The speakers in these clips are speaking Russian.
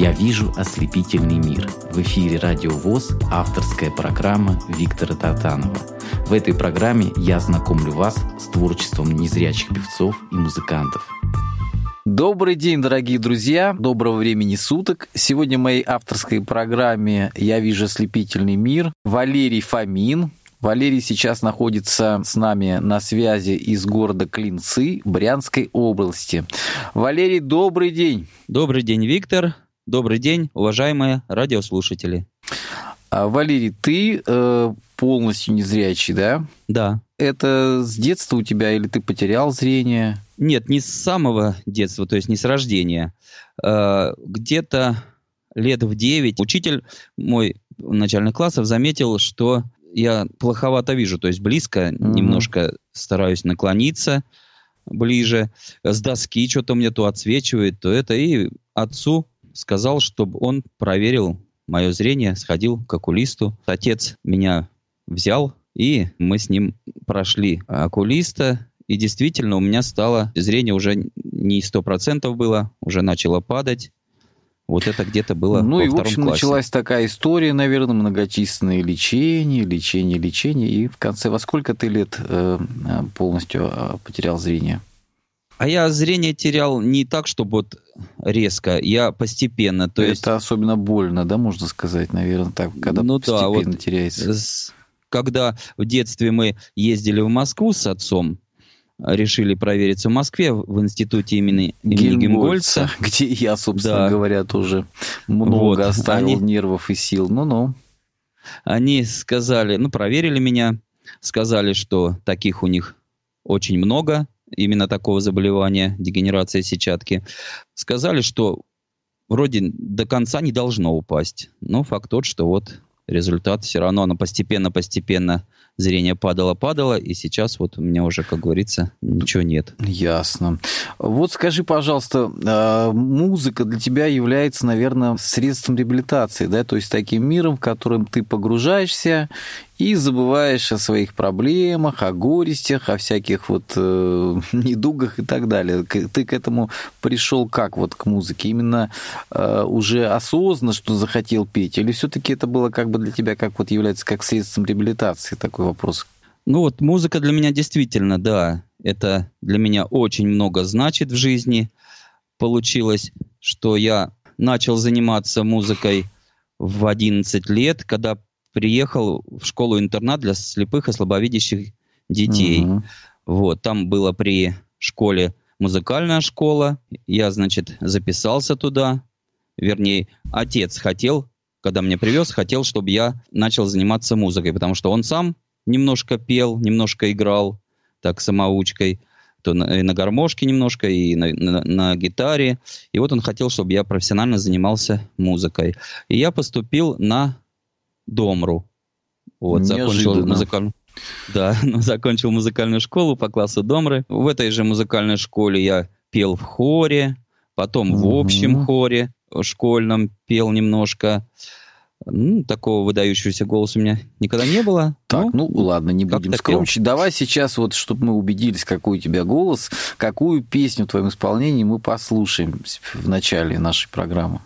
Я вижу ослепительный мир. В эфире Радио ВОЗ авторская программа Виктора Татанова. В этой программе я знакомлю вас с творчеством незрячих певцов и музыкантов. Добрый день, дорогие друзья, доброго времени суток. Сегодня в моей авторской программе «Я вижу ослепительный мир» Валерий Фомин, Валерий сейчас находится с нами на связи из города Клинцы Брянской области. Валерий, добрый день. Добрый день, Виктор. Добрый день, уважаемые радиослушатели. А, Валерий, ты э, полностью незрячий, да? Да. Это с детства у тебя или ты потерял зрение? Нет, не с самого детства, то есть не с рождения. Э, где-то лет в 9 учитель мой начальных классов заметил, что я плоховато вижу, то есть близко, угу. немножко стараюсь наклониться ближе, с доски что-то мне то отсвечивает, то это, и отцу сказал, чтобы он проверил мое зрение, сходил к окулисту. Отец меня взял, и мы с ним прошли окулиста, и действительно у меня стало зрение уже не сто процентов было, уже начало падать. Вот это где-то было Ну во и, в общем, классе. началась такая история, наверное, многочисленные лечения, лечение, лечение. И в конце, во сколько ты лет э, полностью э, потерял зрение? А я зрение терял не так, чтобы вот резко, я постепенно. То это есть... особенно больно, да, можно сказать, наверное, так, когда ну, постепенно да, вот теряется. С... Когда в детстве мы ездили в Москву с отцом, решили провериться в Москве в институте имени, имени Гельмгольца. Где я, собственно да. говоря, тоже много вот, оставил они... нервов и сил. Ну-ну. Они сказали, ну, проверили меня, сказали, что таких у них очень много, именно такого заболевания, дегенерация сетчатки, сказали, что вроде до конца не должно упасть. Но факт тот, что вот результат все равно, оно постепенно-постепенно зрение падало-падало, и сейчас вот у меня уже, как говорится, ничего нет. Ясно. Вот скажи, пожалуйста, а, музыка для тебя является, наверное, средством реабилитации, да, то есть таким миром, в котором ты погружаешься и забываешь о своих проблемах, о горестях, о всяких вот э, недугах и так далее. Ты к этому пришел как вот к музыке? Именно э, уже осознанно, что захотел петь, или все-таки это было как бы для тебя как вот является как средством реабилитации такой вопрос? Ну вот музыка для меня действительно, да, это для меня очень много значит в жизни. Получилось, что я начал заниматься музыкой в 11 лет, когда приехал в школу-интернат для слепых и слабовидящих детей. Угу. Вот, там было при школе музыкальная школа. Я, значит, записался туда. Вернее, отец хотел, когда меня привез, хотел, чтобы я начал заниматься музыкой, потому что он сам немножко пел, немножко играл, так, самоучкой, то на, и на гармошке немножко, и на, на, на гитаре. И вот он хотел, чтобы я профессионально занимался музыкой. И я поступил на Домру. Вот, закончил музыкальную. Да, закончил музыкальную школу по классу Домры. В этой же музыкальной школе я пел в хоре, потом в общем хоре школьном пел немножко. Ну, такого выдающегося голоса у меня никогда не было. Так, ну, ну ладно, не будем скромничать. Давай сейчас вот, чтобы мы убедились, какой у тебя голос, какую песню в твоем исполнении мы послушаем в начале нашей программы.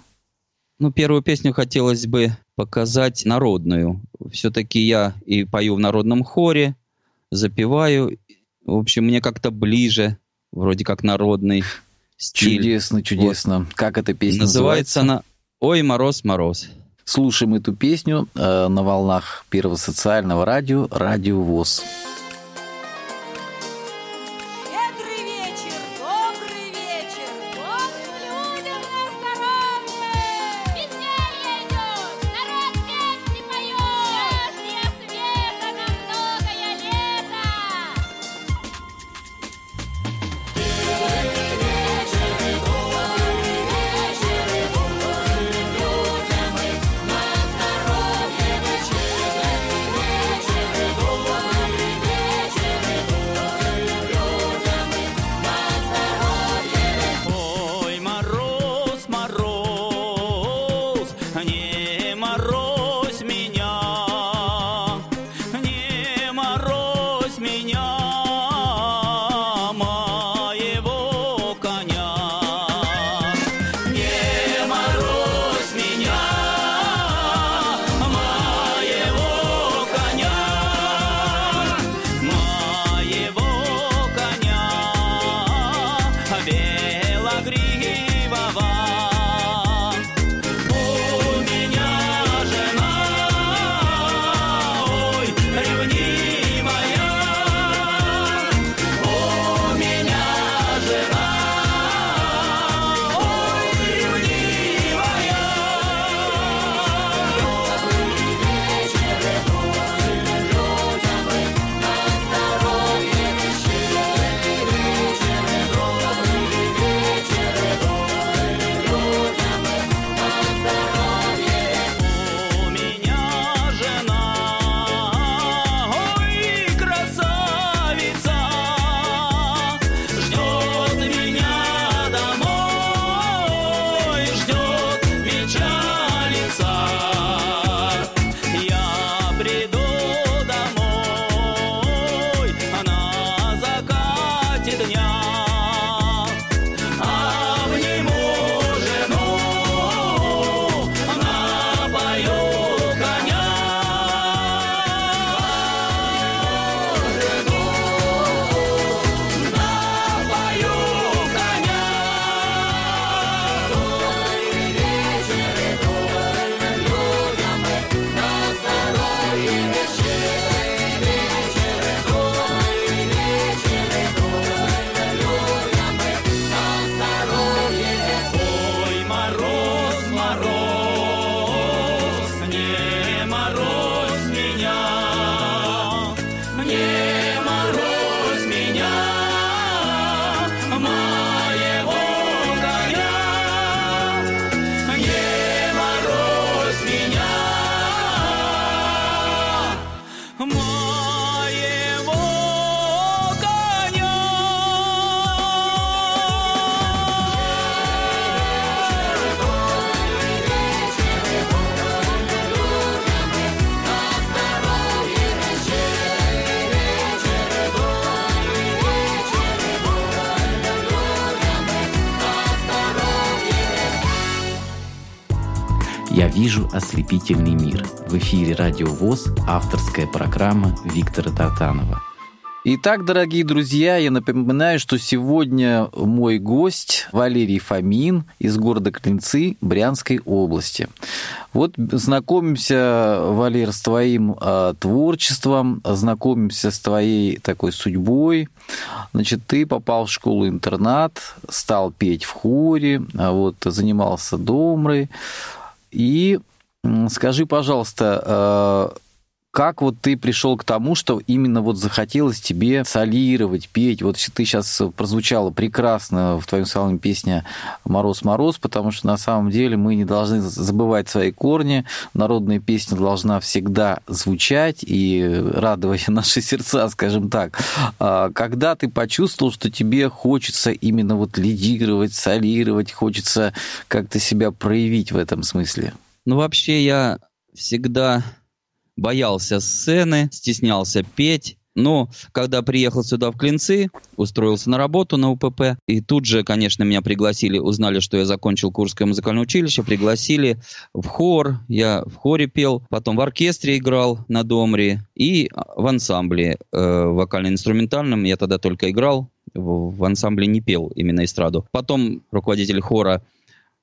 Ну, первую песню хотелось бы показать народную. Все-таки я и пою в народном хоре, запеваю. В общем, мне как-то ближе, вроде как народный стиль. Чудесно, чудесно. Вот. Как эта песня называется? Называется она «Ой, мороз, мороз». Слушаем эту песню э, на волнах Первого социального радио «Радио ВОЗ». Вижу ослепительный мир. В эфире Радио ВОЗ авторская программа Виктора Тартанова. Итак, дорогие друзья, я напоминаю, что сегодня мой гость Валерий Фомин из города Клинцы Брянской области. Вот знакомимся, Валер, с твоим э, творчеством, знакомимся с твоей такой судьбой. Значит, ты попал в школу-интернат, стал петь в хоре, а вот, занимался домрой. И скажи, пожалуйста, э, как вот ты пришел к тому, что именно вот захотелось тебе солировать, петь? Вот ты сейчас прозвучала прекрасно в твоем салоне песня «Мороз-мороз», потому что на самом деле мы не должны забывать свои корни. Народная песня должна всегда звучать и радовать наши сердца, скажем так. А когда ты почувствовал, что тебе хочется именно вот лидировать, солировать, хочется как-то себя проявить в этом смысле? Ну, вообще я всегда боялся сцены, стеснялся петь. Но когда приехал сюда в Клинцы, устроился на работу на УПП, и тут же, конечно, меня пригласили, узнали, что я закончил Курское музыкальное училище, пригласили в хор, я в хоре пел, потом в оркестре играл на домре и в ансамбле э, вокально-инструментальном, я тогда только играл, в, в ансамбле не пел именно эстраду. Потом руководитель хора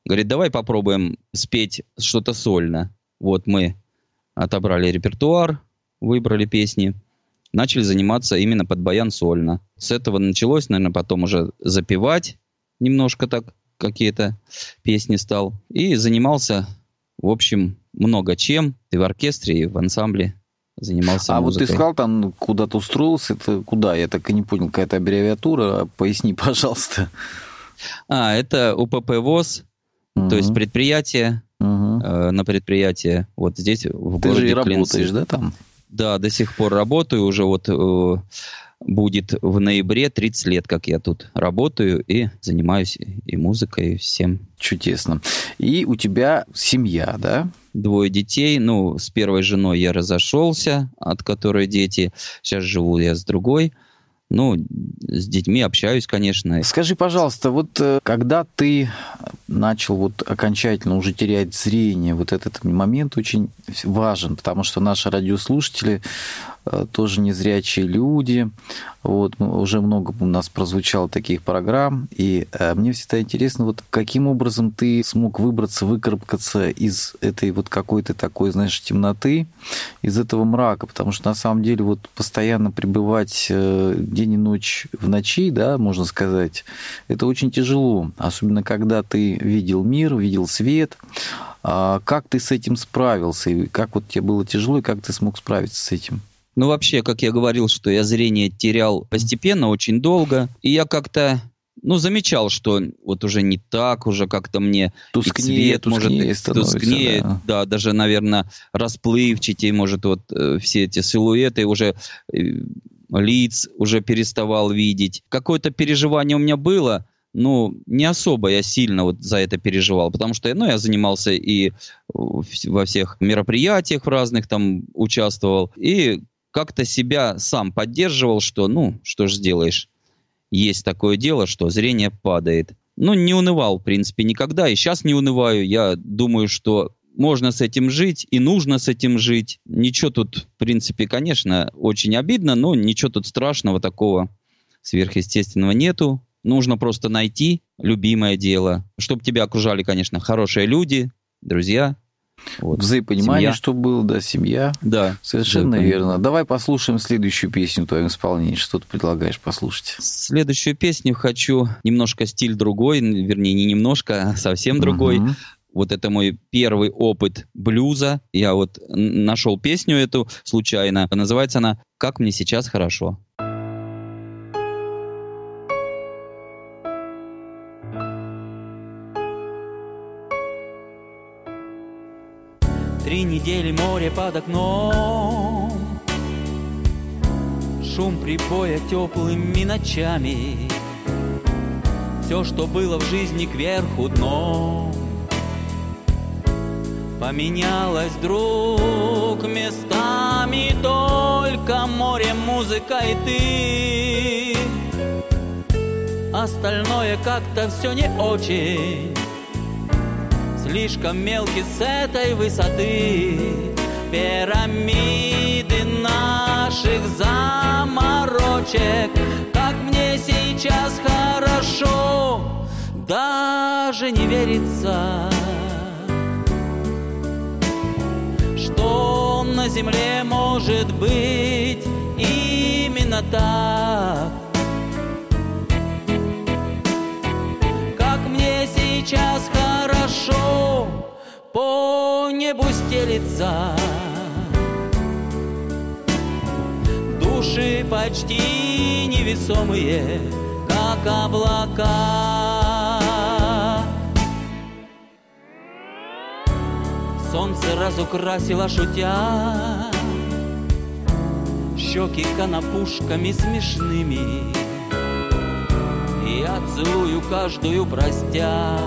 говорит, давай попробуем спеть что-то сольно. Вот мы отобрали репертуар, выбрали песни, начали заниматься именно под баян сольно. С этого началось, наверное, потом уже запевать немножко так какие-то песни стал. И занимался, в общем, много чем. И в оркестре, и в ансамбле занимался А музыкой. вот ты сказал, там куда-то устроился, это куда? Я так и не понял, какая-то аббревиатура. Поясни, пожалуйста. А, это УПП ВОЗ, угу. то есть предприятие, угу. э, на предприятие вот здесь, в Ты городе же и Клинцы. работаешь, да, там? Да, до сих пор работаю, уже вот э, будет в ноябре 30 лет, как я тут работаю и занимаюсь и музыкой, и всем. Чудесно. И у тебя семья, да? Двое детей. Ну, с первой женой я разошелся, от которой дети. Сейчас живу я с другой. Ну, с детьми общаюсь, конечно. Скажи, пожалуйста, вот э, когда ты начал вот окончательно уже терять зрение, вот этот момент очень важен, потому что наши радиослушатели тоже незрячие люди. Вот уже много у нас прозвучало таких программ, и э, мне всегда интересно, вот каким образом ты смог выбраться, выкарабкаться из этой вот какой-то такой, знаешь, темноты, из этого мрака, потому что на самом деле вот постоянно пребывать день и ночь в ночи, да, можно сказать, это очень тяжело, особенно когда ты видел мир, видел свет. А как ты с этим справился? И как вот тебе было тяжело, и как ты смог справиться с этим? Ну, вообще, как я говорил, что я зрение терял постепенно, очень долго. И я как-то ну, замечал, что вот уже не так, уже как-то мне тускнее, цвет, тускнее может, тускнее, да. да, даже, наверное, расплывчатее, может, вот э, все эти силуэты уже э, лиц уже переставал видеть. Какое-то переживание у меня было, ну, не особо я сильно вот за это переживал, потому что, ну, я занимался и во всех мероприятиях разных там участвовал, и как-то себя сам поддерживал, что, ну, что ж сделаешь, есть такое дело, что зрение падает. Ну, не унывал, в принципе, никогда, и сейчас не унываю. Я думаю, что можно с этим жить и нужно с этим жить. Ничего тут, в принципе, конечно, очень обидно, но ничего тут страшного такого сверхъестественного нету. Нужно просто найти любимое дело, чтобы тебя окружали, конечно, хорошие люди, друзья. Вот. Взаимопонимание, семья. что было, да, семья. Да. Совершенно верно. Давай послушаем следующую песню в твоем исполнении. Что ты предлагаешь послушать? Следующую песню хочу немножко стиль другой, вернее, не немножко, а совсем другой. Угу. Вот это мой первый опыт блюза. Я вот нашел песню эту случайно. Называется она «Как мне сейчас хорошо». Три недели море под окном. Шум прибоя теплыми ночами. Все, что было в жизни кверху дном. Поменялось вдруг местами Только море, музыка и ты. Остальное как-то все не очень слишком мелкий с этой высоты. Пирамиды наших заморочек, как мне сейчас хорошо, даже не верится, что на земле может быть именно так. Небу стелится. Души почти невесомые, как облака. Солнце разукрасило шутя Щеки конопушками смешными Я целую каждую простя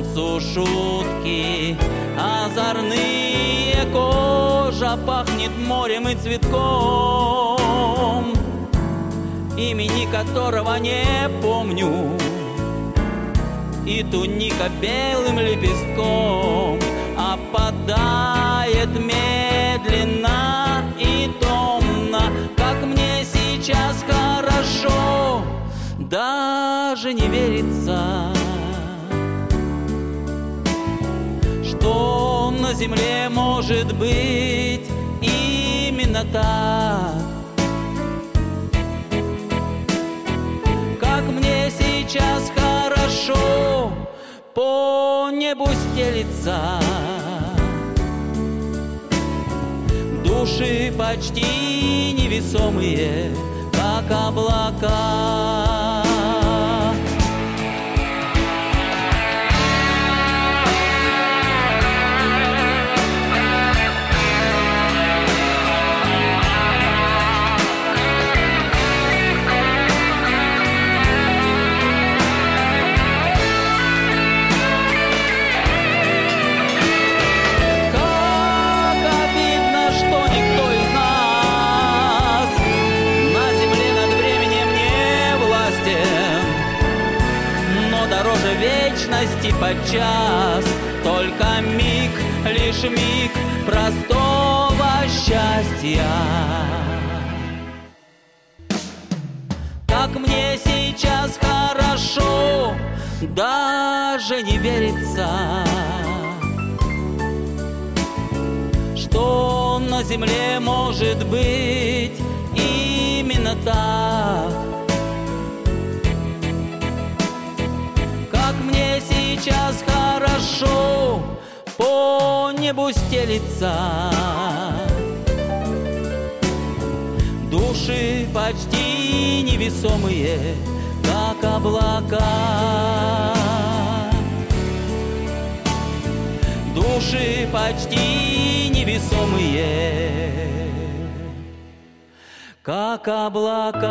Солнцу шутки. Озорные Кожа пахнет морем и цветком. Имени которого не помню. И туника белым лепестком опадает медленно и томно, как мне сейчас хорошо, даже не верится, на земле может быть именно так. Как мне сейчас хорошо по небу стелится. Души почти невесомые, как облака. Вечности подчас только миг, лишь миг простого счастья. Как мне сейчас хорошо, даже не верится что на земле может быть именно так. Сейчас хорошо по небу стелится. Души почти невесомые, как облака. Души почти невесомые, как облака.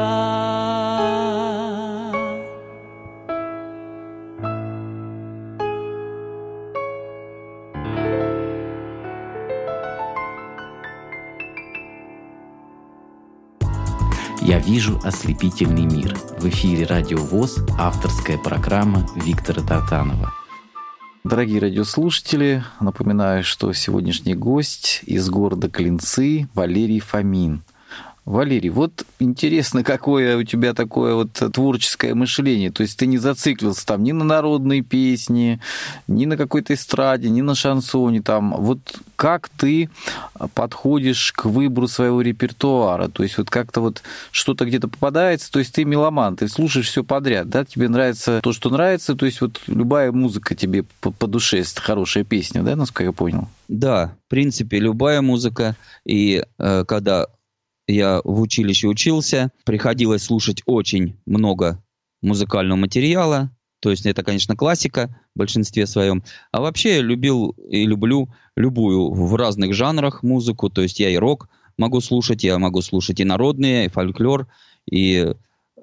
«Я вижу ослепительный мир». В эфире «Радио ВОЗ» авторская программа Виктора Тартанова. Дорогие радиослушатели, напоминаю, что сегодняшний гость из города Клинцы Валерий Фомин. Валерий, вот интересно, какое у тебя такое вот творческое мышление. То есть ты не зациклился там ни на народные песни, ни на какой-то эстраде, ни на шансоне. Там. Вот как ты подходишь к выбору своего репертуара? То есть вот как-то вот что-то где-то попадается. То есть ты меломан, ты слушаешь все подряд, да? Тебе нравится то, что нравится. То есть вот любая музыка тебе по, по душе, если хорошая песня, да, насколько я понял? Да, в принципе, любая музыка. И э, когда я в училище учился, приходилось слушать очень много музыкального материала, то есть это, конечно, классика в большинстве своем. А вообще я любил и люблю любую в разных жанрах музыку, то есть я и рок могу слушать, я могу слушать и народные, и фольклор, и,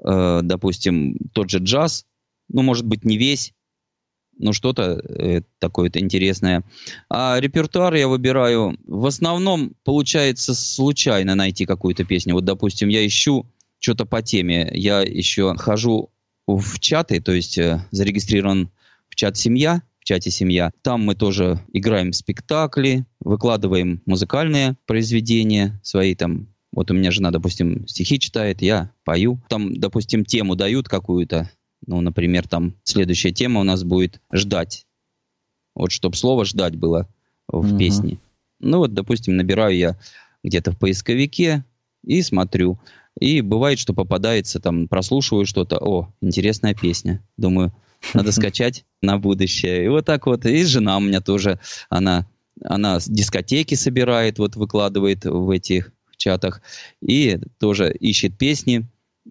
э, допустим, тот же джаз, ну, может быть, не весь, ну, что-то э, такое-то интересное. А репертуар я выбираю, в основном получается случайно найти какую-то песню. Вот, допустим, я ищу что-то по теме. Я еще хожу в чаты, то есть э, зарегистрирован в чат «Семья», в чате «Семья». Там мы тоже играем спектакли, выкладываем музыкальные произведения свои там. Вот у меня жена, допустим, стихи читает, я пою. Там, допустим, тему дают какую-то. Ну, например, там следующая тема у нас будет «ждать». Вот чтобы слово «ждать» было в угу. песне. Ну вот, допустим, набираю я где-то в поисковике и смотрю. И бывает, что попадается, там, прослушиваю что-то, о, интересная песня. Думаю, надо скачать на будущее. И вот так вот. И жена у меня тоже, она, она дискотеки собирает, вот выкладывает в этих чатах. И тоже ищет песни.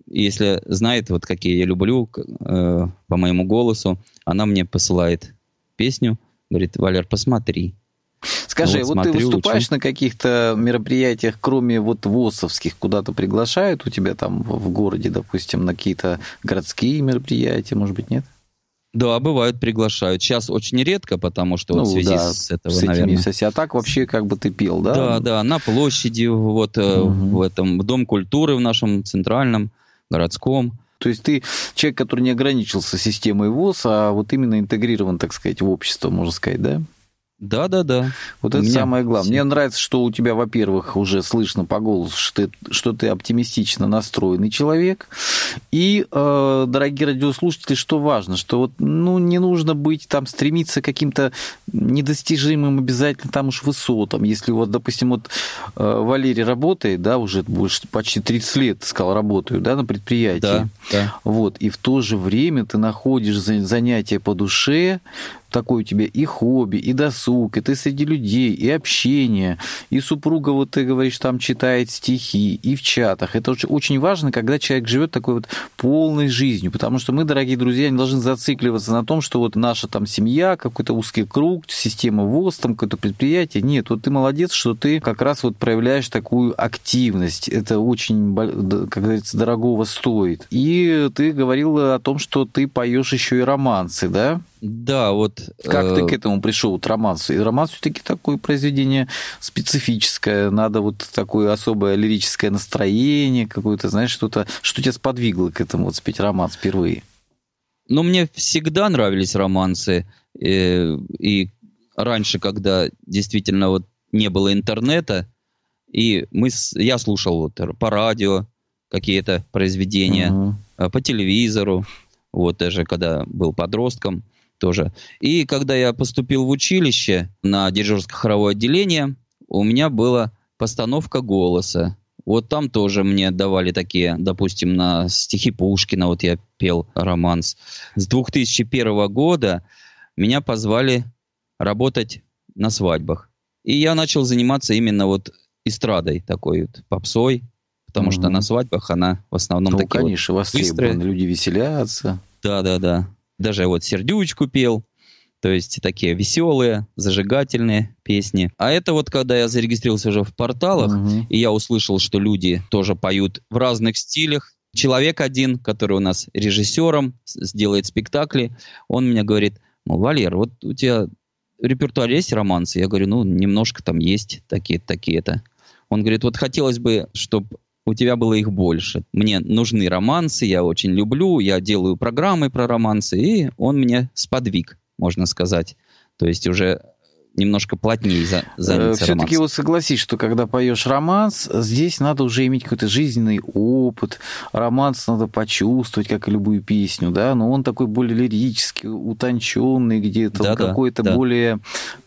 Если знает, вот какие я люблю, э, по моему голосу, она мне посылает песню. Говорит, Валер, посмотри. Скажи, вот, вот смотрю, ты выступаешь учу. на каких-то мероприятиях, кроме вот ВОСовских, куда-то приглашают у тебя там в городе, допустим, на какие-то городские мероприятия, может быть, нет? Да, бывают, приглашают. Сейчас очень редко, потому что ну, вот в связи да, с этого, с этими наверное... Сессии. А так вообще как бы ты пел, да? Да, да, на площади, вот угу. в этом в Дом культуры в нашем центральном, городском. То есть ты человек, который не ограничился системой ВОЗ, а вот именно интегрирован, так сказать, в общество, можно сказать, да? Да, да, да. Вот у это самое главное. Мне нравится, что у тебя, во-первых, уже слышно по голосу, что ты, что ты оптимистично настроенный человек. И, э, дорогие радиослушатели, что важно, что вот, ну, не нужно быть там, стремиться к каким-то недостижимым обязательно там уж высотам. Если вот, допустим, вот э, Валерий работает, да, уже больше почти 30 лет, сказал, работаю, да, на предприятии. Да, да. Вот, и в то же время ты находишь занятия по душе, такое у тебя и хобби, и досуг, и ты среди людей, и общение, и супруга, вот ты говоришь, там читает стихи, и в чатах. Это очень важно, когда человек живет такой вот полной жизнью, потому что мы, дорогие друзья, не должны зацикливаться на том, что вот наша там семья, какой-то узкий круг, система ВОЗ, там какое-то предприятие. Нет, вот ты молодец, что ты как раз вот проявляешь такую активность. Это очень, как говорится, дорогого стоит. И ты говорил о том, что ты поешь еще и романсы, да? Да, вот... Как э... ты к этому пришел, вот романс? И романс все-таки такое произведение специфическое, надо вот такое особое лирическое настроение какое-то, знаешь, что-то, что тебя сподвигло к этому вот спеть романс впервые? Ну, мне всегда нравились романсы, э, и раньше, когда действительно вот не было интернета, и мы, я слушал вот по радио какие-то произведения, угу. по телевизору, вот даже когда был подростком – тоже. И когда я поступил в училище на дирижерско-хоровое отделение, у меня была постановка голоса. Вот там тоже мне давали такие, допустим, на стихи Пушкина, вот я пел романс. С 2001 года меня позвали работать на свадьбах. И я начал заниматься именно вот эстрадой такой вот, попсой, потому mm-hmm. что на свадьбах она в основном ну, такие конечно, вот востребованы, люди веселятся. Да, да, да. Даже вот «Сердючку» пел. То есть такие веселые, зажигательные песни. А это вот когда я зарегистрировался уже в порталах, угу. и я услышал, что люди тоже поют в разных стилях. Человек один, который у нас режиссером, сделает спектакли, он мне говорит, ну, Валер, вот у тебя репертуар есть романсы? Я говорю, ну, немножко там есть такие-то, такие-то. Он говорит, вот хотелось бы, чтобы у тебя было их больше. Мне нужны романсы, я очень люблю, я делаю программы про романсы, и он мне сподвиг, можно сказать. То есть уже немножко плотнее за, заняться э, Все-таки вот согласись, что когда поешь романс, здесь надо уже иметь какой-то жизненный опыт. Романс надо почувствовать, как и любую песню, да, но он такой более лирический, утонченный где-то, да, какой-то да. более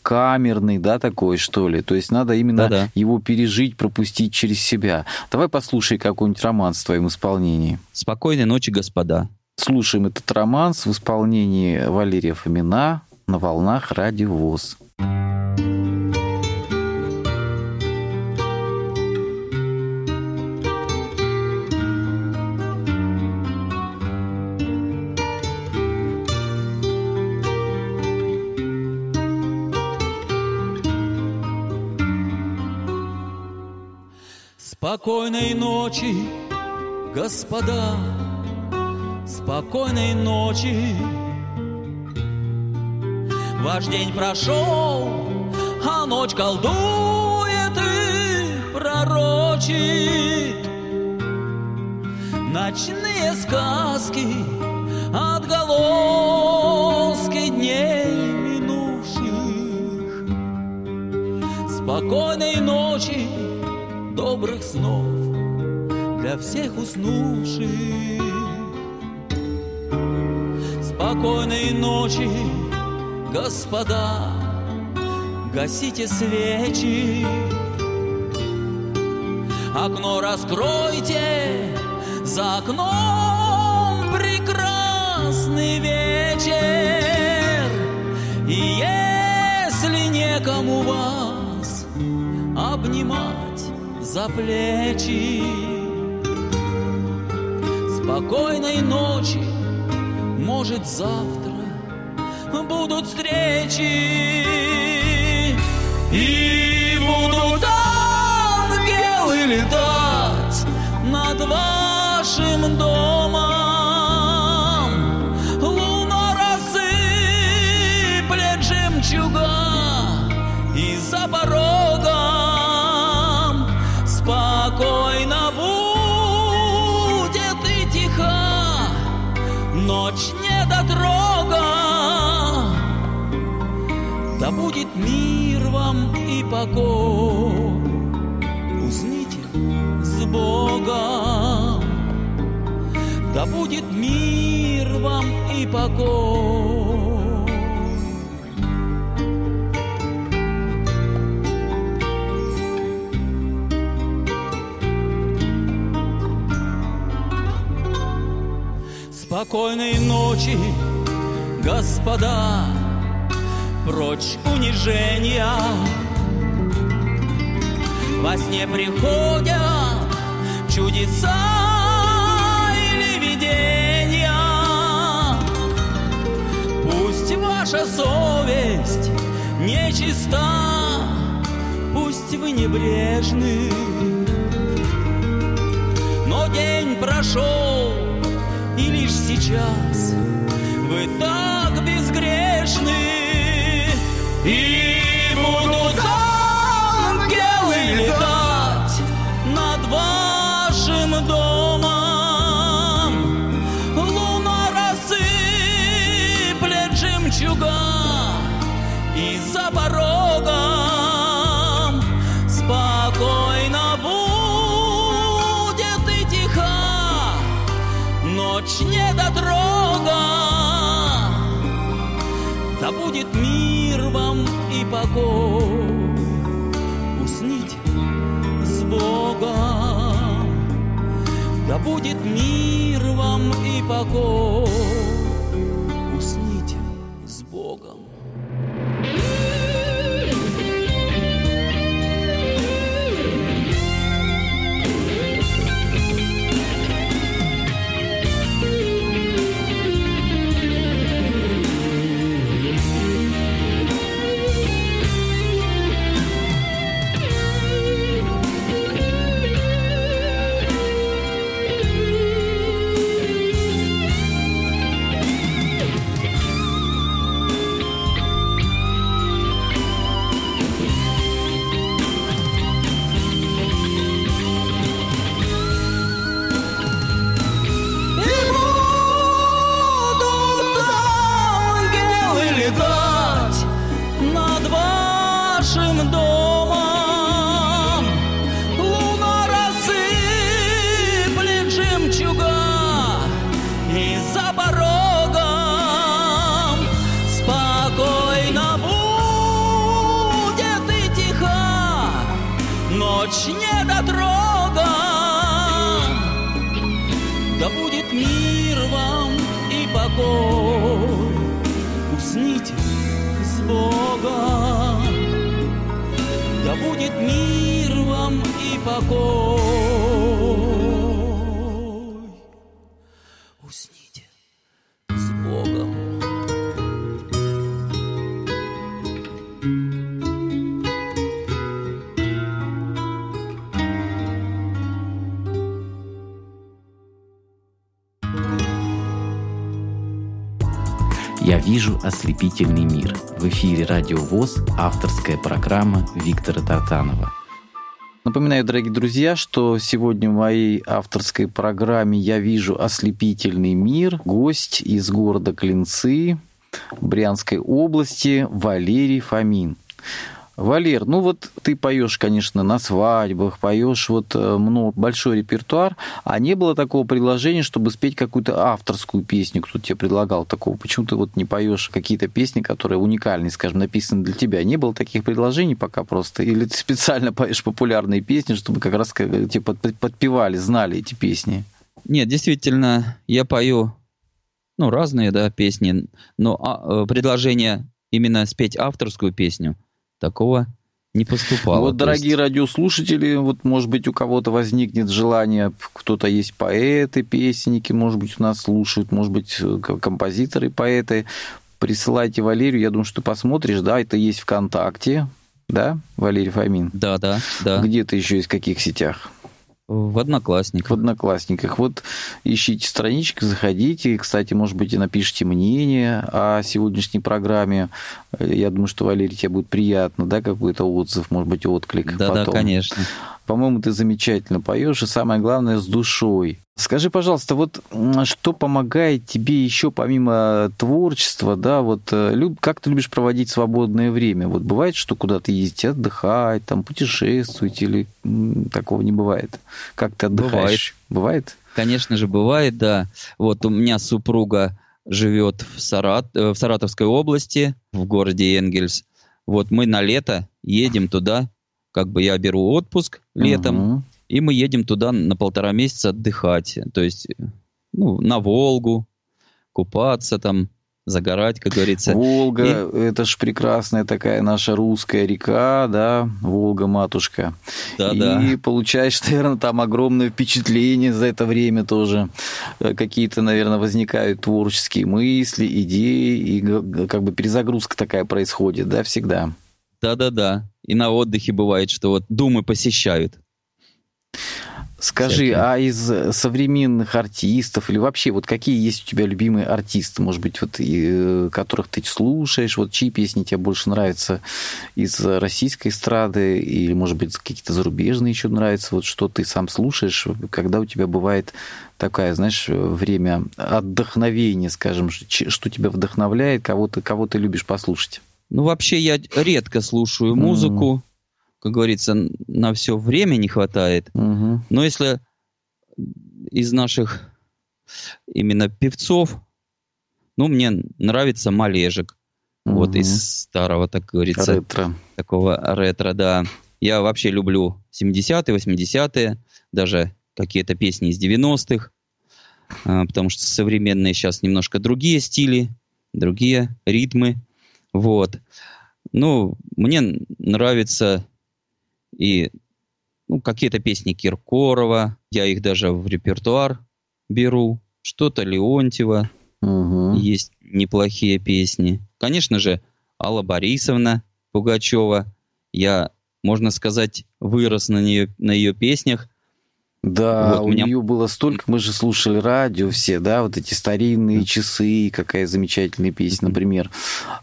камерный, да, такой, что ли. То есть надо именно да, да. его пережить, пропустить через себя. Давай послушай какой-нибудь романс в твоем исполнении. «Спокойной ночи, господа». Слушаем этот романс в исполнении Валерия Фомина на волнах Радио ВОЗ. Спокойной ночи, господа, спокойной ночи. Ваш день прошел, а ночь колдует и пророчит. Ночные сказки, отголоски дней минувших. Спокойной ночи, добрых снов для всех уснувших. Спокойной ночи, господа, гасите свечи. Окно раскройте, за окном прекрасный вечер. И если некому вас обнимать за плечи, спокойной ночи, может завтра будут встречи. И будут ангелы летать над вашим домом. И покой. Усните с Богом. Да будет мир вам и покой. Спокойной ночи, господа, прочь унижения. Во сне приходят чудеса или видения. Пусть ваша совесть нечиста, пусть вы небрежны, но день прошел, и лишь сейчас вы так безгрешны. И будет мир вам и покой. Усните с Богом. Да будет мир вам и покой. Ослепительный мир». В эфире «Радио ВОЗ» авторская программа Виктора Тартанова. Напоминаю, дорогие друзья, что сегодня в моей авторской программе «Я вижу ослепительный мир» гость из города Клинцы Брянской области Валерий Фомин. Валер, ну вот ты поешь, конечно, на свадьбах, поешь вот ну, большой репертуар, а не было такого предложения, чтобы спеть какую-то авторскую песню, кто тебе предлагал такого? Почему ты вот не поешь какие-то песни, которые уникальные, скажем, написаны для тебя? Не было таких предложений пока просто? Или ты специально поешь популярные песни, чтобы как раз тебе подпевали, знали эти песни? Нет, действительно, я пою ну, разные, да, песни, но а, предложение именно спеть авторскую песню – такого не поступало. Вот, дорогие есть... радиослушатели, вот, может быть, у кого-то возникнет желание, кто-то есть поэты, песенники, может быть, у нас слушают, может быть, э, композиторы, поэты, присылайте Валерию, я думаю, что посмотришь, да, это есть ВКонтакте, да, Валерий Фомин? Да, да, да. Где-то еще есть в каких сетях? В Одноклассниках. В Одноклассниках. Вот ищите странички, заходите. Кстати, может быть, и напишите мнение о сегодняшней программе. Я думаю, что, Валерий, тебе будет приятно, да, какой-то отзыв, может быть, отклик Да, потом. да, конечно. По-моему, ты замечательно поешь, и самое главное, с душой. Скажи, пожалуйста, вот что помогает тебе еще помимо творчества, да, вот э, как ты любишь проводить свободное время? Вот бывает, что куда-то ездить отдыхать, там путешествовать или такого не бывает? Как ты отдыхаешь? Бывает? бывает? Конечно же, бывает, да. Вот у меня супруга живет в, Сарат... Э, в Саратовской области, в городе Энгельс. Вот мы на лето едем туда как бы я беру отпуск летом, угу. и мы едем туда на полтора месяца отдыхать. То есть, ну, на Волгу, купаться там, загорать, как говорится. Волга, и... это ж прекрасная такая наша русская река, да, Волга-матушка. Да, и да. получаешь, наверное, там огромное впечатление за это время тоже. Э, какие-то, наверное, возникают творческие мысли, идеи, и как бы перезагрузка такая происходит, да, всегда. Да-да-да. И на отдыхе бывает, что вот думы посещают. Скажи, всякие. а из современных артистов или вообще вот какие есть у тебя любимые артисты, может быть, вот и, э, которых ты слушаешь, вот чьи песни тебе больше нравятся из российской эстрады или, может быть, какие-то зарубежные еще нравятся, вот что ты сам слушаешь, когда у тебя бывает такая, знаешь, время отдохновения, скажем, что тебя вдохновляет, кого ты, кого ты любишь послушать? Ну, вообще, я редко слушаю музыку. Mm. Как говорится, на все время не хватает. Mm-hmm. Но если из наших именно певцов, ну, мне нравится Малежик. Mm-hmm. Вот из старого, так говорится. Ретро. Такого ретро, да. Я вообще люблю 70-е, 80-е, даже какие-то песни из 90-х, а, потому что современные сейчас немножко другие стили, другие ритмы. Вот. Ну, мне нравится и ну, какие-то песни Киркорова, я их даже в репертуар беру, что-то Леонтьева, угу. есть неплохие песни. Конечно же, Алла Борисовна Пугачева, я, можно сказать, вырос на, нее, на ее песнях, да, вот у меня... нее было столько, мы же слушали радио все, да, вот эти старинные часы, какая замечательная песня, например,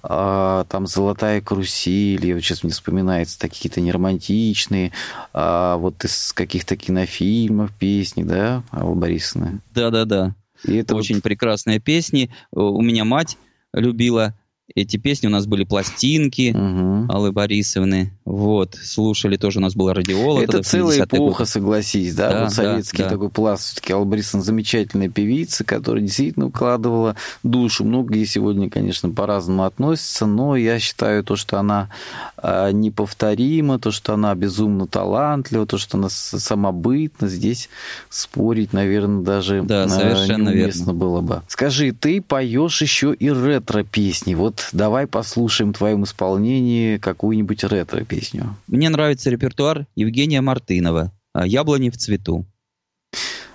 а, там «Золотая карусель», вот сейчас мне вспоминается, такие какие-то неромантичные, а, вот из каких-то кинофильмов песни, да, Алла Борисовна? Да-да-да, это очень вот... прекрасные песни. У меня мать любила эти песни, у нас были пластинки угу. Аллы Борисовны, вот, слушали тоже, у нас была радиола. Это целая эпоха, год. согласись, да, да вот советский да, такой пласт, все-таки Алла Борисовна замечательная певица, которая действительно укладывала душу. Многие сегодня, конечно, по-разному относятся, но я считаю то, что она а, неповторима, то, что она безумно талантлива, то, что она самобытна, здесь спорить, наверное, даже да, а, совершенно неуместно верно. было бы. Скажи, ты поешь еще и ретро-песни, вот вот давай послушаем в твоем исполнении какую-нибудь ретро-песню. Мне нравится репертуар Евгения Мартынова «Яблони в цвету».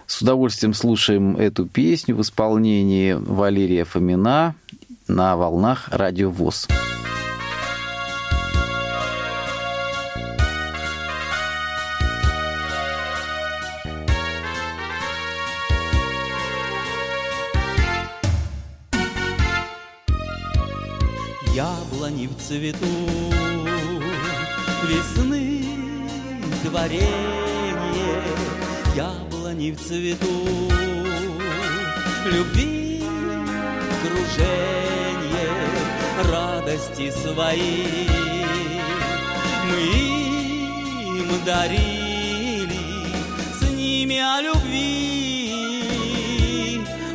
С удовольствием слушаем эту песню в исполнении Валерия Фомина на волнах Радио ВОЗ. Яблони в цвету, Весны творение, яблони в цвету, Любви кружение, радости свои. Мы им дарили с ними о любви.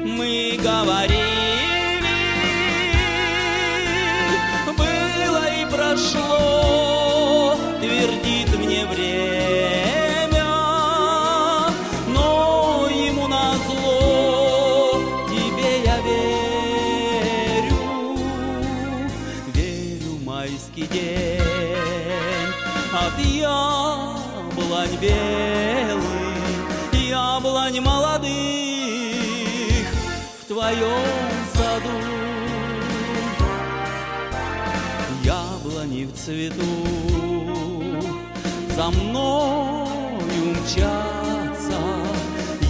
Мы говорили, в твоем саду. Яблони в цвету за мною мчатся,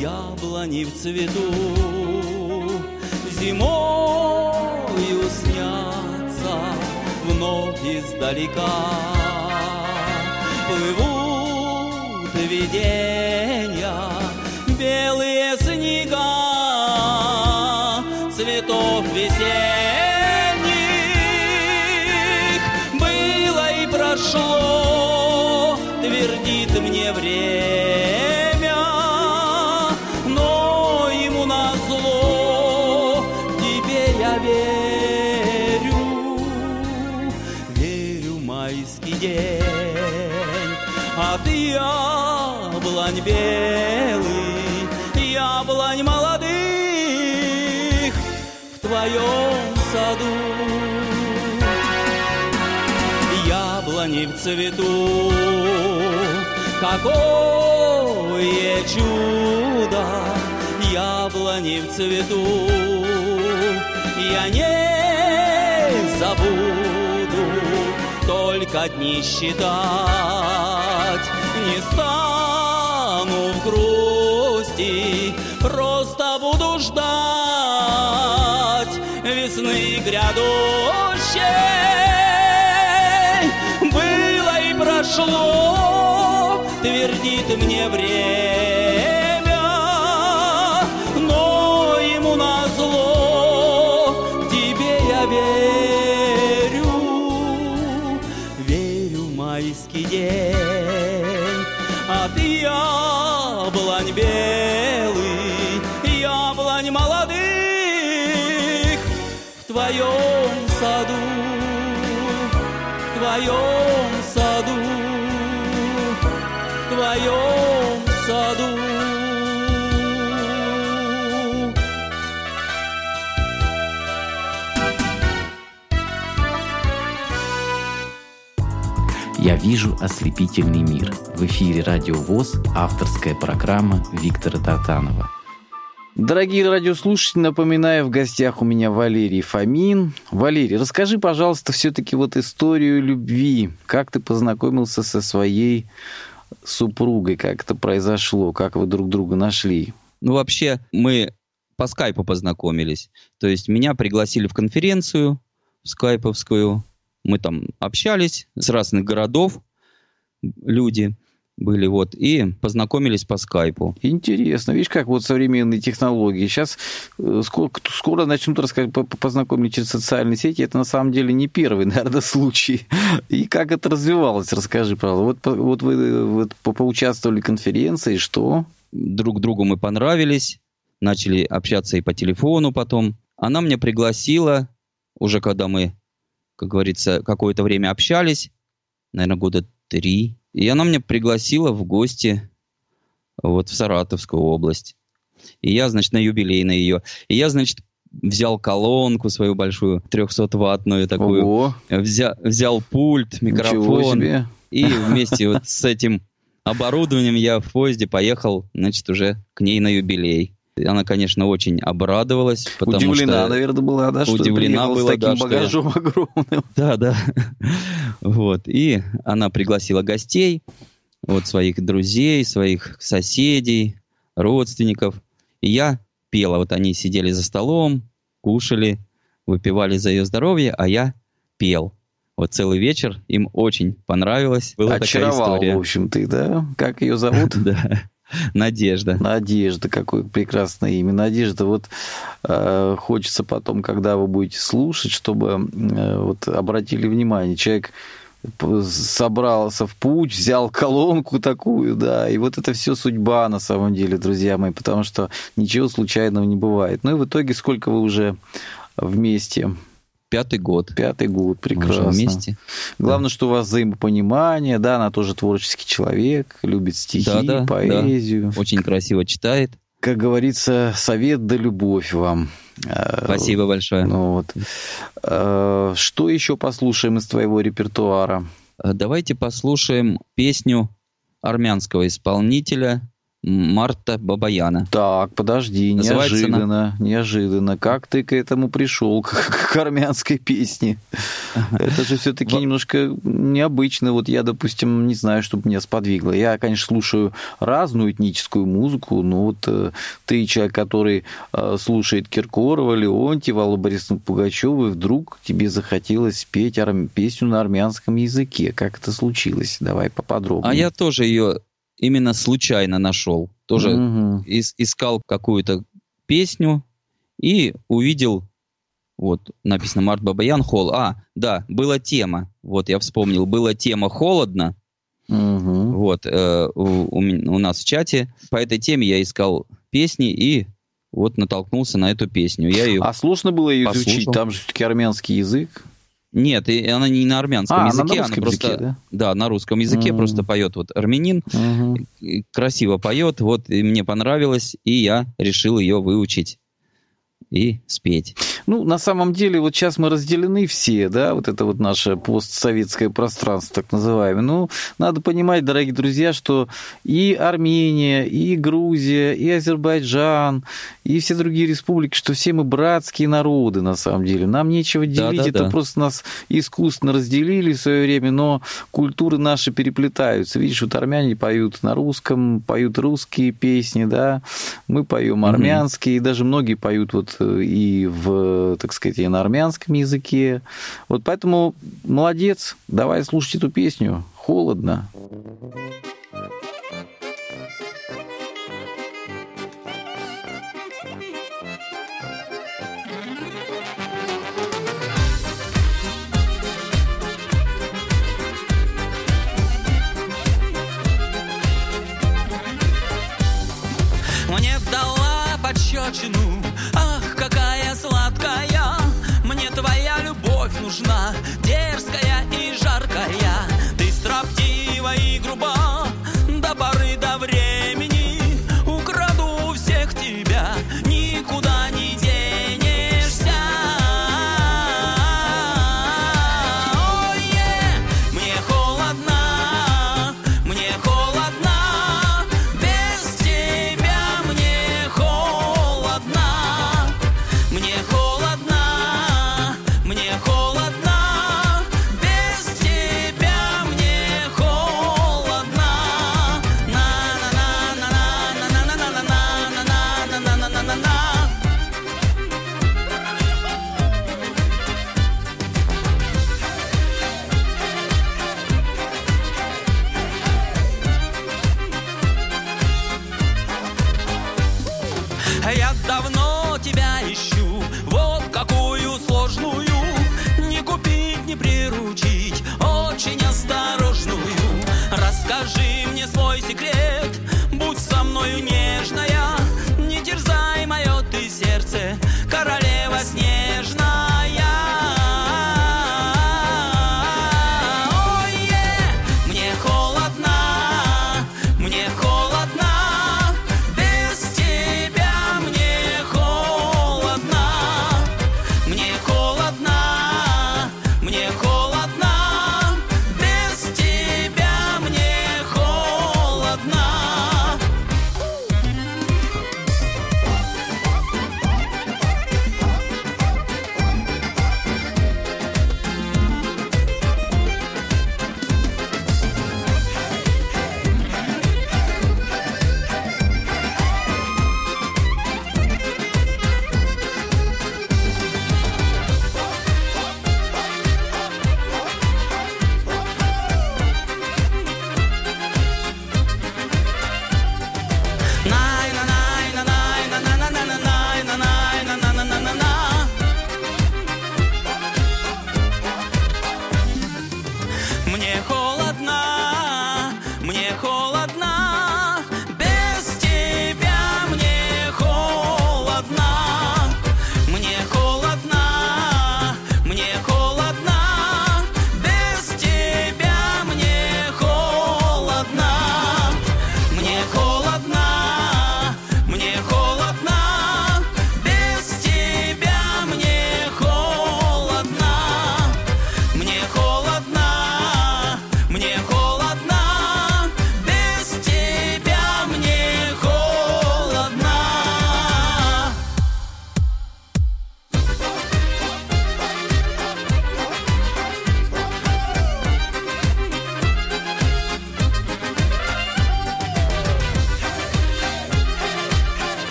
яблони в цвету зимою снятся вновь издалека. Плывут видения, в твоем саду. Яблони в цвету, какое чудо, яблони в цвету, я не забуду, только дни считать, не стану в грусти, просто буду ждать весны грядущей. Было и прошло, твердит мне время, вижу ослепительный мир. В эфире Радио ВОЗ, авторская программа Виктора Татанова. Дорогие радиослушатели, напоминаю, в гостях у меня Валерий Фомин. Валерий, расскажи, пожалуйста, все-таки вот историю любви. Как ты познакомился со своей супругой? Как это произошло? Как вы друг друга нашли? Ну, вообще, мы по скайпу познакомились. То есть меня пригласили в конференцию скайповскую. Мы там общались с разных городов, люди были вот, и познакомились по скайпу. Интересно. Видишь, как вот современные технологии. Сейчас э, скоро, скоро начнут рассказать, по- по- познакомить через социальные сети. Это на самом деле не первый, наверное, случай. И как это развивалось, расскажи, пожалуйста. Вот, вот вы э, вот, по- поучаствовали в конференции, что? Друг другу мы понравились, начали общаться и по телефону потом. Она меня пригласила, уже когда мы, как говорится, какое-то время общались, наверное, года три, и она меня пригласила в гости вот в Саратовскую область. И я, значит, на юбилей на ее. И я, значит, взял колонку свою большую, 300-ваттную такую, Ого, взя- взял пульт, микрофон. И вместе вот с этим оборудованием я в поезде поехал, значит, уже к ней на юбилей. Она, конечно, очень обрадовалась, потому Удивлена, что... наверное, была, да, что удивлена была, с таким да, что багажом огромным. Да, да. Вот. И она пригласила гостей, вот своих друзей, своих соседей, родственников. И я пела. Вот они сидели за столом, кушали, выпивали за ее здоровье, а я пел. Вот целый вечер им очень понравилось. Была такая Очаровал, история. в общем, ты, да? Как ее зовут? Да. Надежда. Надежда, какое прекрасное имя. Надежда, вот э, хочется потом, когда вы будете слушать, чтобы э, вот обратили внимание, человек собрался в путь, взял колонку такую, да, и вот это все судьба на самом деле, друзья мои, потому что ничего случайного не бывает. Ну и в итоге сколько вы уже вместе? Пятый год. Пятый год, прекрасно. Мы вместе. Главное, да. что у вас взаимопонимание, да, она тоже творческий человек, любит стихи, да, да, поэзию. Да. Очень красиво читает. Как говорится, совет да любовь вам. Спасибо большое. Ну, вот. Э, что еще послушаем из твоего репертуара? Давайте послушаем песню армянского исполнителя Марта Бабаяна. Так, подожди, Называется неожиданно, она... неожиданно. Как ты к этому пришел, к, к армянской песне? Это же все-таки немножко необычно. Вот я, допустим, не знаю, что меня сподвигло. Я, конечно, слушаю разную этническую музыку, но вот э, ты человек, который э, слушает Киркорова, Леонтьева, Аллу Борисовну Пугачеву, и вдруг тебе захотелось спеть песню на армянском языке. Как это случилось? Давай поподробнее. А я тоже ее именно случайно нашел. Тоже угу. ис- искал какую-то песню и увидел, вот, написано Март Бабаян Холл. А, да, была тема, вот я вспомнил, была тема «Холодно», угу. вот, э, у, у нас в чате. По этой теме я искал песни и вот натолкнулся на эту песню. Я ее а сложно было ее послушал. изучить? Там же все-таки армянский язык. Нет, и она не на армянском а, языке, она, она просто языке, да? да, на русском языке mm. просто поет вот армянин, mm-hmm. красиво поет, вот и мне понравилось, и я решил ее выучить и спеть. Ну, на самом деле, вот сейчас мы разделены все, да, вот это вот наше постсоветское пространство, так называемое. Ну, надо понимать, дорогие друзья, что и Армения, и Грузия, и Азербайджан, и все другие республики, что все мы братские народы, на самом деле. Нам нечего делить, да, да, это да. просто нас искусственно разделили в свое время, но культуры наши переплетаются. Видишь, вот армяне поют на русском, поют русские песни, да, мы поем армянские, mm-hmm. и даже многие поют вот и в, так сказать, и на армянском языке. Вот поэтому молодец, давай слушать эту песню. Холодно.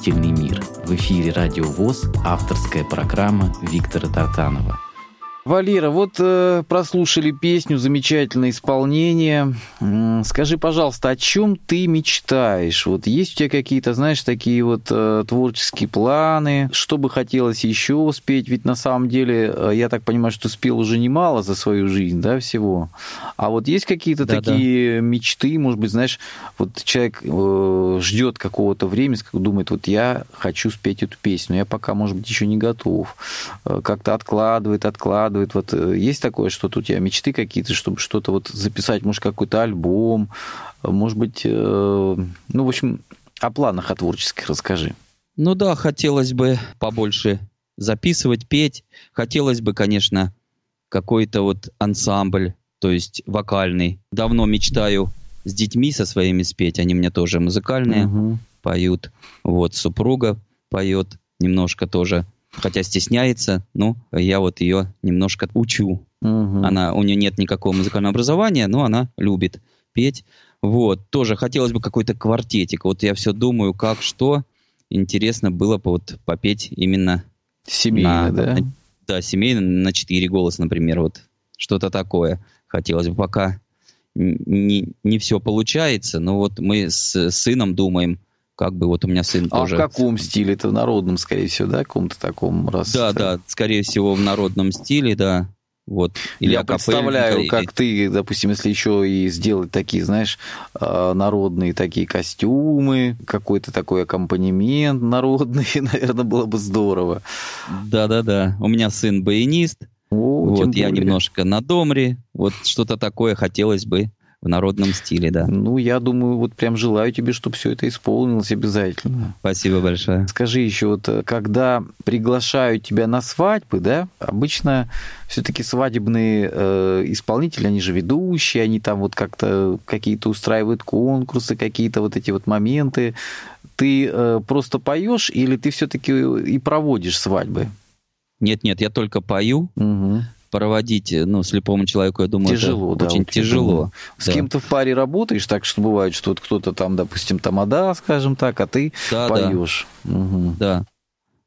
Ослепительный мир. В эфире Радио ВОЗ авторская программа Виктора Тартанова. Валера, вот э, прослушали песню, замечательное исполнение. Скажи, пожалуйста, о чем ты мечтаешь? Вот есть у тебя какие-то, знаешь, такие вот э, творческие планы? Что бы хотелось еще спеть? Ведь на самом деле, э, я так понимаю, что спел уже немало за свою жизнь, да, всего. А вот есть какие-то Да-да. такие мечты, может быть, знаешь, вот человек э, ждет какого-то времени, думает, вот я хочу спеть эту песню, я пока, может быть, еще не готов. Э, Как-то откладывает, откладывает. Вот э, есть такое что-то у тебя, мечты какие-то, чтобы что-то вот записать, может, какой-то альбом, может быть, э, ну, в общем, о планах о творческих расскажи. Ну да, хотелось бы побольше записывать, петь. Хотелось бы, конечно, какой-то вот ансамбль, то есть вокальный. Давно мечтаю с детьми со своими спеть. Они мне тоже музыкальные Мгм. поют. Вот супруга поет немножко тоже, хотя стесняется. Ну, я вот ее немножко учу. Мгм. Она, у нее нет никакого музыкального образования, но она любит петь. Вот, тоже хотелось бы какой-то квартетик. Вот я все думаю, как, что. Интересно было бы вот попеть именно Семейно, на- да? на- да, семейно на четыре голоса, например, вот что-то такое хотелось бы. Пока не, не все получается, но вот мы с сыном думаем, как бы вот у меня сын А тоже... в каком стиле? Это в народном, скорее всего, да? Каком-то таком раз. Да, да, скорее всего в народном стиле, да. Вот. Или Я акапельника, представляю, или- как ты, допустим, если еще и сделать такие, знаешь, э, народные такие костюмы, какой-то такой аккомпанемент народный, наверное, было бы здорово. Да-да-да. У меня сын баянист, О, вот я более. немножко на домре, вот что-то такое хотелось бы в народном стиле, да. Ну, я думаю, вот прям желаю тебе, чтобы все это исполнилось обязательно. Спасибо большое. Скажи еще, вот э, когда приглашают тебя на свадьбы, да, обычно все-таки свадебные э, исполнители, они же ведущие, они там вот как-то какие-то устраивают конкурсы, какие-то вот эти вот моменты. Ты э, просто поешь или ты все-таки и проводишь свадьбы? Нет-нет, я только пою. Мгм. Проводить, ну, слепому человеку, я думаю, Тяжело, это да. очень тяжело. С да. кем-то в паре работаешь, так что бывает, что вот кто-то там, допустим, тамада, скажем так, а ты Да, да, поешь. Мгм. да.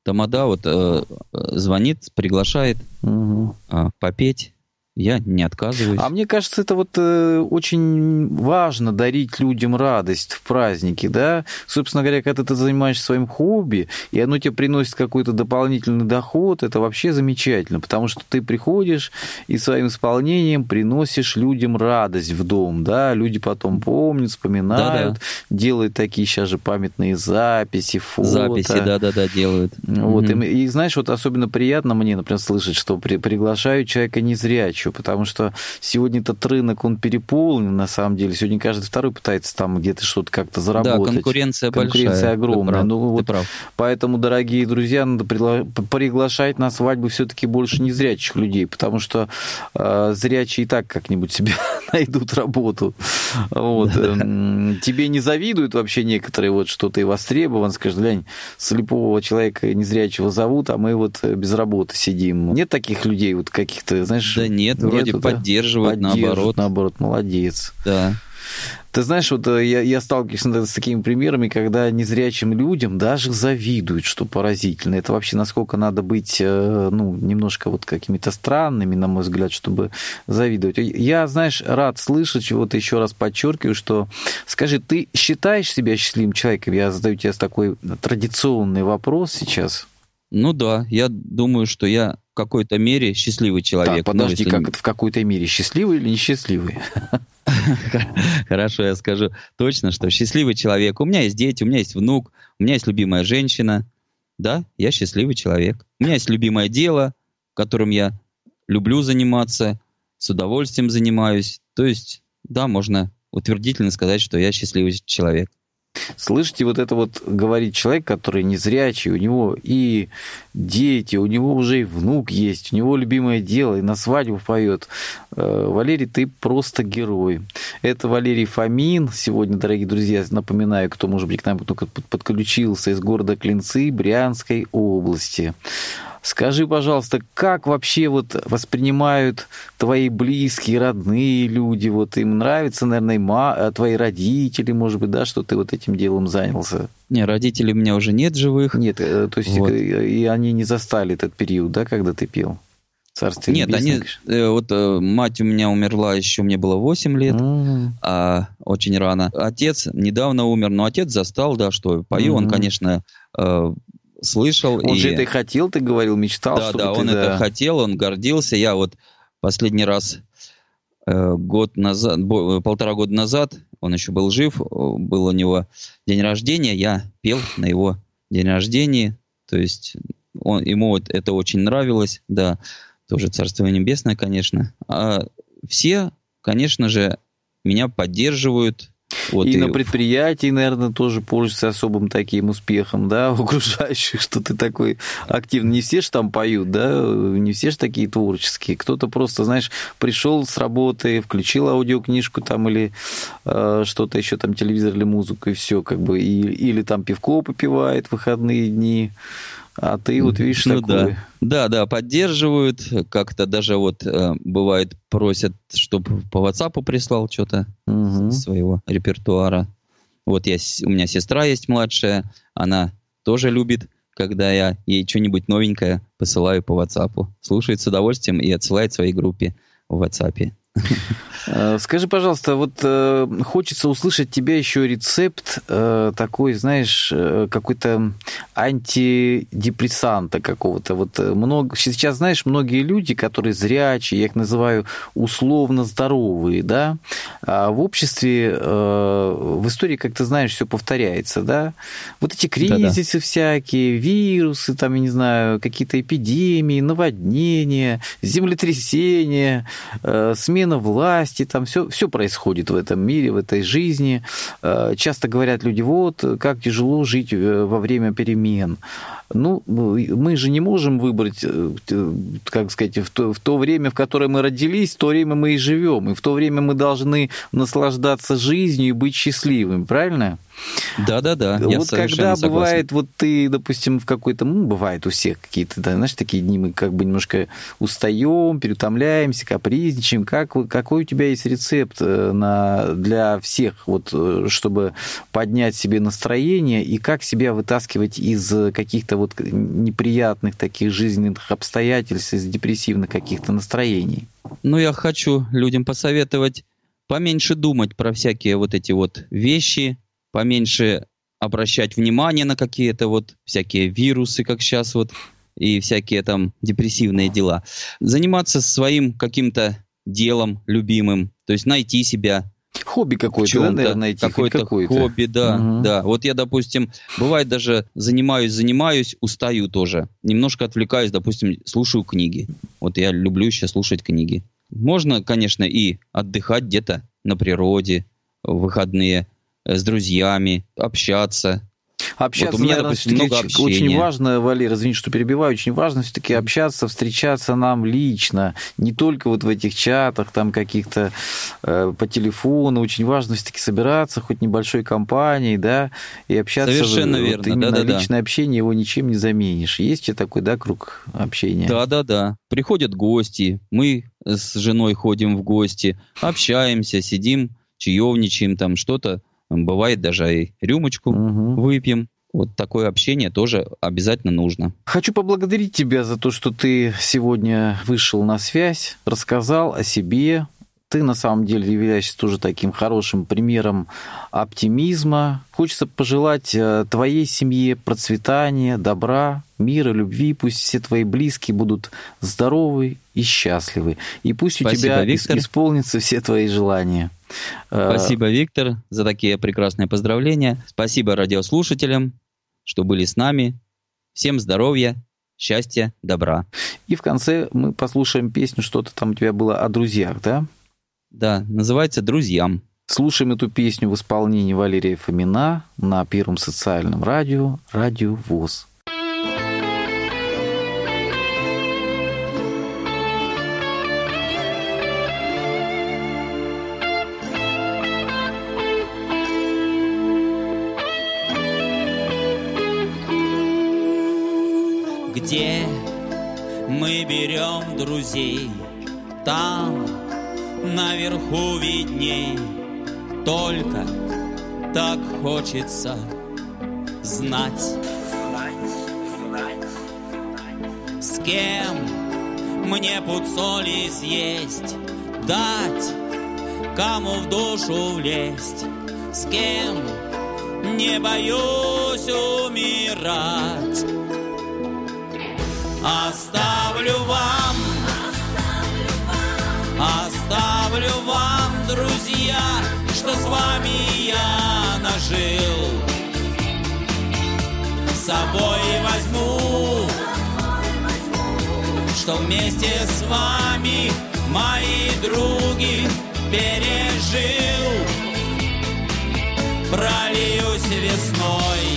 Тамада вот э, э, звонит, приглашает Мгм. э, попеть. Я не отказываюсь. А мне кажется, это вот э, очень важно дарить людям радость в празднике, да? Собственно говоря, когда ты занимаешься своим хобби, и оно тебе приносит какой-то дополнительный доход, это вообще замечательно, потому что ты приходишь и своим исполнением приносишь людям радость в дом, да? Люди потом помнят, вспоминают, делают такие сейчас же памятные записи, фото. Записи, да-да-да, делают. Вот, Мгм. и, и знаешь, вот особенно приятно мне, например, слышать, что при, приглашают человека незрячего, потому что сегодня этот рынок, он переполнен, на самом деле. Сегодня каждый второй пытается там где-то что-то как-то Да, заработать. конкуренция, Конкуренция большая. Ты огромная. прав, Ну, вот прав. Поэтому, дорогие друзья, надо пригла- приглашать на свадьбы все-таки больше незрячих людей, потому что э, зрячие и так как-нибудь себе найдут работу. Вот. Эм, Тебе не завидуют вообще некоторые, вот, что ты востребован, скажешь, глянь, слепого человека незрячего зовут, а мы вот э, без работы сидим. Нет таких людей, вот каких-то, знаешь... Да нет, вроде нету, да? поддерживают, наоборот. наоборот, молодец. Да. Ты знаешь, вот э, я, я сталкиваюсь иногда с такими примерами, когда незрячим людям даже завидуют, что поразительно. Это вообще насколько надо быть, э, ну, немножко вот какими-то странными, на мой взгляд, чтобы завидовать. Я, знаешь, рад слышать, вот еще раз подчеркиваю, что, скажи, ты считаешь себя счастливым человеком? Я задаю тебе такой традиционный вопрос сейчас. Ну да, я думаю, что я в какой-то мере счастливый человек. Так, подожди, ну, как в какой-то мере счастливый или несчастливый? Хорошо, я скажу точно, что счастливый человек. У меня есть дети, у меня есть внук, у меня есть любимая женщина. Да, я счастливый человек. У меня есть любимое дело, которым я люблю заниматься, с удовольствием занимаюсь. То есть, да, можно утвердительно сказать, что я счастливый человек. Слышите, вот это вот говорит человек, который незрячий, у него и дети, у него уже и внук есть, у него любимое дело, и на свадьбу поет. Э, Валерий, ты просто герой. Это Валерий Фомин. Сегодня, дорогие друзья, напоминаю, кто, может быть, к нам только подключился из города Клинцы Брянской области. Скажи, пожалуйста, как вообще вот воспринимают твои близкие, родные люди? Вот им нравится, наверное, ма, э, твои родители, может быть, да, что ты вот этим делом занялся? Не, родителей у меня уже нет живых. Нет, э, то есть вот. и они не застали этот период, да, когда ты пел? Царствие Нет, они, э, вот мать у меня умерла еще, мне было 8 лет, mm. а, очень рано. Отец недавно умер, но отец застал, да, что пою, mm. он, конечно, слышал. Он и... же это и хотел, ты говорил, мечтал. Да, да, он да... это хотел, он гордился. Я вот последний раз э, год назад, полтора года назад, он еще был жив, был у него день рождения, я пел на его день рождения, то есть он, ему вот это очень нравилось, да, тоже Царство Небесное, конечно. А все, конечно же, меня поддерживают, вот и, и на предприятии, наверное, тоже пользуешься особым таким успехом, да, окружающих, что ты такой активный. Не все же там поют, да, не все же такие творческие. Кто-то просто, знаешь, пришел с работы, включил аудиокнижку там или э, что-то еще там, телевизор или музыку, и все, как бы, и, или там пивко попивает в выходные дни. А ты вот видишь ну, такое. Да. да, да, поддерживают. Как-то даже вот э, бывает просят, чтобы по WhatsApp прислал что-то угу. своего репертуара. Вот я, у меня сестра есть младшая, она тоже любит, когда я ей что-нибудь новенькое посылаю по WhatsApp. Слушает с удовольствием и отсылает своей группе в WhatsApp. Э, скажи, пожалуйста, вот э, хочется услышать тебя еще рецепт э, такой, знаешь, э, какой-то антидепрессанта какого-то. Вот э, много сейчас, знаешь, многие люди, которые зрячие, я их называю условно здоровые, да, а в обществе, э, в истории, как ты знаешь, все повторяется, да. Вот эти кризисы Да-да. всякие, вирусы, там, я не знаю, какие-то эпидемии, наводнения, землетрясения, э, смена власти, там все, все происходит в этом мире, в этой жизни. Э, часто говорят люди, вот, как тяжело жить э, во время перемен. Ну, мы же не можем выбрать, э, как сказать, в то, в то время, в которое мы родились, в то время мы и живем. И в то время мы должны наслаждаться жизнью и быть счастливыми, правильно? Да, да, да. Вот когда согласен. бывает, вот ты, допустим, в какой-то, ну, бывает у всех какие-то, да, знаешь, такие дни, мы как бы немножко устаем, переутомляемся, капризничаем. Как, какой у тебя есть рецепт э, на, для всех, вот, э, чтобы поднять себе настроение и как себя вытаскивать из каких-то вот неприятных таких жизненных обстоятельств, из депрессивных каких-то настроений? Ну, я хочу людям посоветовать поменьше думать про всякие вот эти вот вещи, поменьше обращать внимание на какие-то вот всякие вирусы, как сейчас вот, и всякие там депрессивные дела. Заниматься своим каким-то делом любимым, то есть найти себя. Хобби какое-то, да, наверное, найти. Какое-то какое хобби, да, угу. да. Вот я, допустим, бывает даже занимаюсь, занимаюсь, устаю тоже. Немножко отвлекаюсь, допустим, слушаю книги. Вот я люблю сейчас слушать книги. Можно, конечно, и отдыхать где-то на природе в выходные. Э, с друзьями, общаться. Общаться, вот у меня, наверное, допустим, много общения. очень важно, Валер, извини, что перебиваю, очень важно все-таки общаться, встречаться нам лично, не только вот в этих чатах, там каких-то э, по телефону, очень важно все-таки собираться хоть небольшой компанией, да, и общаться. Совершенно вот, верно, именно да, да, личное общение его ничем не заменишь. Есть у такой, да, круг общения? Да, да, да. Приходят гости, мы с женой ходим в гости, общаемся, сидим, чаевничаем, там что-то. Бывает даже и рюмочку Мгм. выпьем. Вот такое общение тоже обязательно нужно. Хочу поблагодарить тебя за то, что ты сегодня вышел на связь, рассказал о себе. Ты на самом деле являешься тоже таким хорошим примером оптимизма. Хочется пожелать э, твоей семье процветания, добра, мира, любви. Пусть все твои близкие будут здоровы и счастливы. И пусть у Спасибо, тебя ис- Виктор. исполнятся все твои желания. Э, Спасибо, Виктор, за такие прекрасные поздравления. Спасибо радиослушателям, что были с нами. Всем здоровья, счастья, добра. И в конце мы послушаем песню, что-то там у тебя было о друзьях, да? Да, называется «Друзьям». Слушаем эту песню в исполнении Валерия Фомина на Первом социальном радио «Радио ВОЗ». Где мы берем друзей, там наверху видней. Только так хочется знать, с кем мне пуд соли съесть, дать, кому в душу влезть, с кем не боюсь умирать. Оставлю вам, оставлю вам, друзья, что с вами я нажил. С собой возьму, что вместе с вами мои други пережил. Прольюсь весной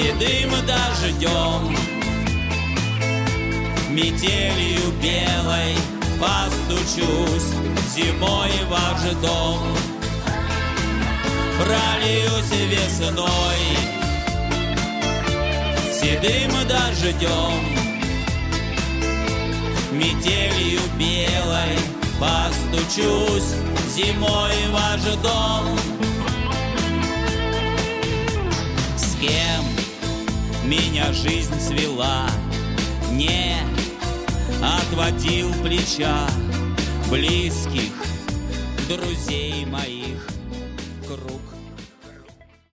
седым дождем, метелью белой постучусь зимой в ваш дом. Прольюсь весной седым дождем, метелью белой постучусь зимой в ваш дом. Меня жизнь свела, не отводил плеча близких друзей моих.